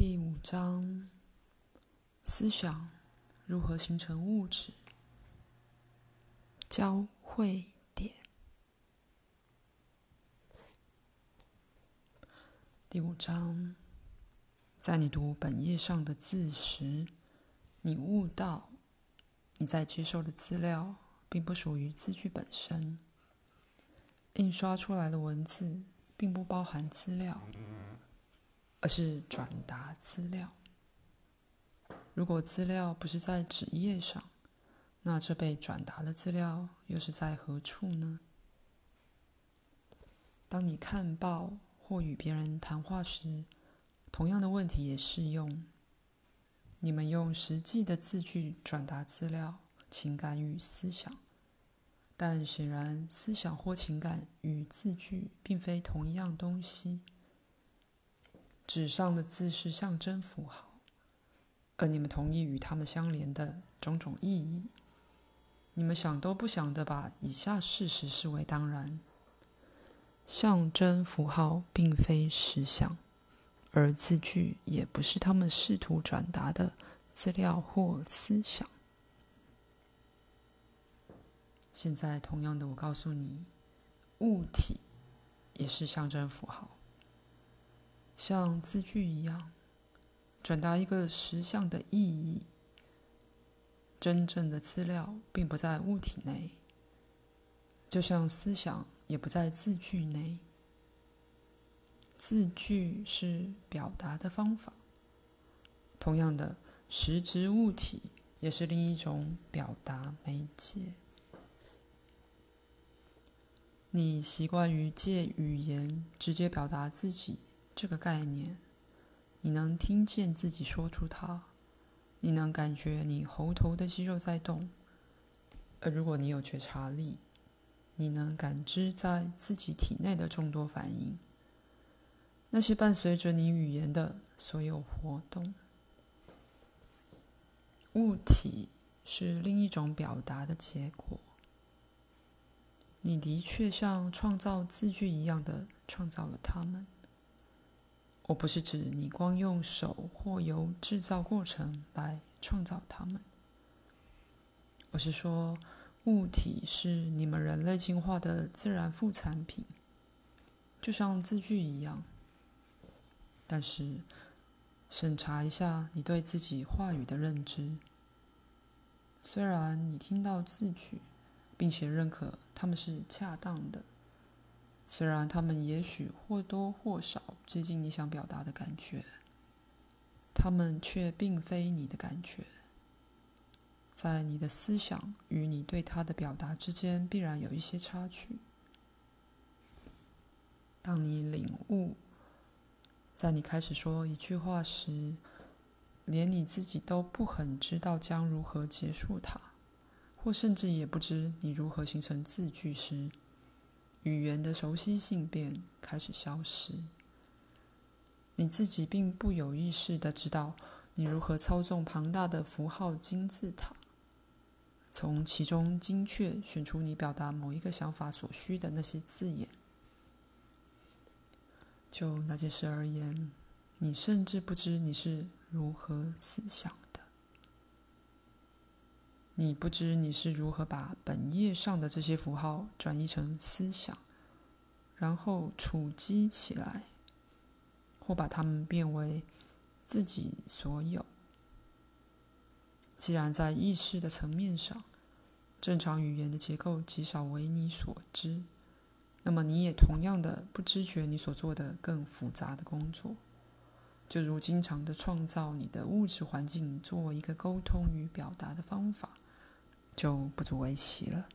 第五章：思想如何形成物质？交汇点。第五章，在你读本页上的字时，你悟到，你在接受的资料并不属于字句本身。印刷出来的文字并不包含资料，而是转达资料。如果资料不是在纸页上，那这被转达的资料又是在何处呢？当你看报或与别人谈话时，同样的问题也适用。你们用实际的字句转达资料、情感与思想。但显然，思想或情感与字句并非同一样东西。纸上的字是象征符号，而你们同意与它们相连的种种意义。你们想都不想地把以下事实视为当然：象征符号并非实像，而字句也不是他们试图转达的资料或思想。现在，同样的，我告诉你，物体也是象征符号，像字句一样，转达一个实相的意义。真正的资料并不在物体内，就像思想也不在字句内。字句是表达的方法，同样的，实质物体也是另一种表达媒介。你习惯于借语言直接表达自己这个概念，你能听见自己说出它，你能感觉你喉头的肌肉在动，而如果你有觉察力，你能感知在自己体内的众多反应，那些伴随着你语言的所有活动。物体是另一种表达的结果。你的确像创造字句一样的创造了它们。我不是指你光用手或由制造过程来创造它们。我是说，物体是你们人类进化的自然副产品，就像字句一样。但是，审查一下你对自己话语的认知。虽然你听到字句，并且认可他们是恰当的，虽然他们也许或多或少接近你想表达的感觉，他们却并非你的感觉。在你的思想与你对他的表达之间，必然有一些差距。当你领悟，在你开始说一句话时，连你自己都不很知道将如何结束它。或甚至也不知你如何形成字句时，语言的熟悉性便开始消失。你自己并不有意识的知道你如何操纵庞大的符号金字塔，从其中精确选出你表达某一个想法所需的那些字眼。就那件事而言，你甚至不知你是如何思想的。你不知你是如何把本页上的这些符号转移成思想，然后储积起来，或把它们变为自己所有。既然在意识的层面上，正常语言的结构极少为你所知，那么你也同样的不知觉你所做的更复杂的工作，就如经常的创造你的物质环境作为一个沟通与表达的方法。就不足为奇了。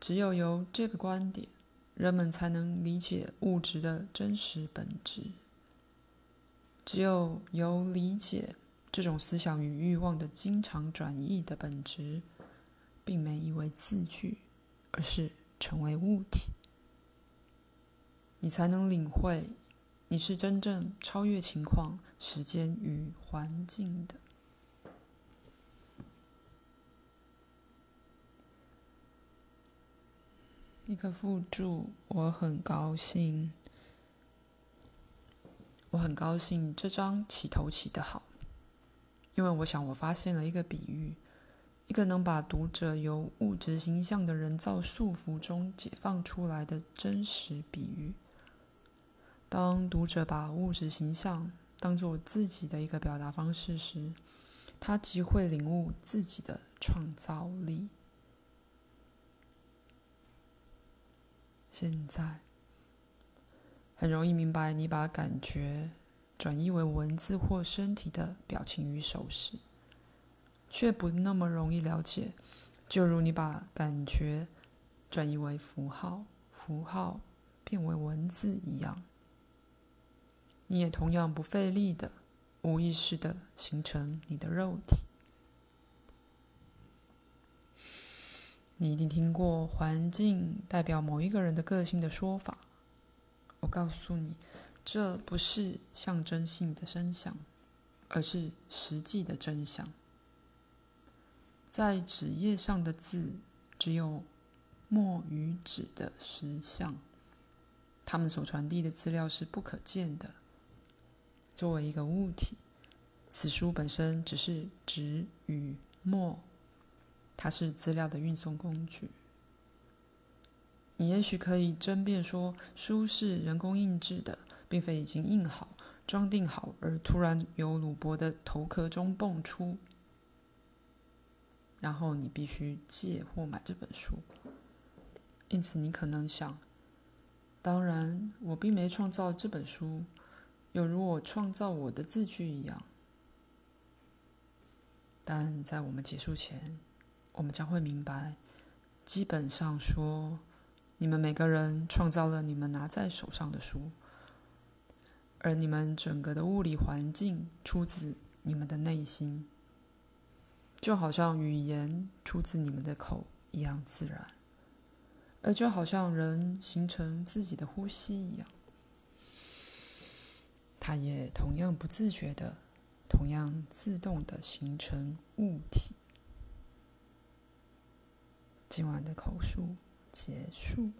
只有由这个观点，人们才能理解物质的真实本质。只有由理解这种思想与欲望的经常转移的本质，并没意为字句，而是成为物体，你才能领会你是真正超越情况、时间与环境的。一个附注，我很高兴。我很高兴这张起头起得好，因为我想我发现了一个比喻，一个能把读者由物质形象的人造束缚中解放出来的真实比喻。当读者把物质形象当做自己的一个表达方式时，他即会领悟自己的创造力。现在很容易明白，你把感觉转移为文字或身体的表情与手势，却不那么容易了解。就如你把感觉转移为符号，符号变为文字一样。你也同样不费力的、无意识的形成你的肉体。你一定听过“环境代表某一个人的个性”的说法。我告诉你，这不是象征性的真相，而是实际的真相。在纸页上的字，只有墨与纸的实像，它们所传递的资料是不可见的。作为一个物体，此书本身只是纸与墨，它是资料的运送工具。你也许可以争辩说，书是人工印制的，并非已经印好、装订好，而突然由鲁伯的头壳中蹦出，然后你必须借或买这本书。因此，你可能想：当然，我并没创造这本书。有如我创造我的字句一样，但在我们结束前，我们将会明白，基本上说，你们每个人创造了你们拿在手上的书，而你们整个的物理环境出自你们的内心，就好像语言出自你们的口一样自然，而就好像人形成自己的呼吸一样。它也同样不自觉的，同样自动的形成物体。今晚的口述结束。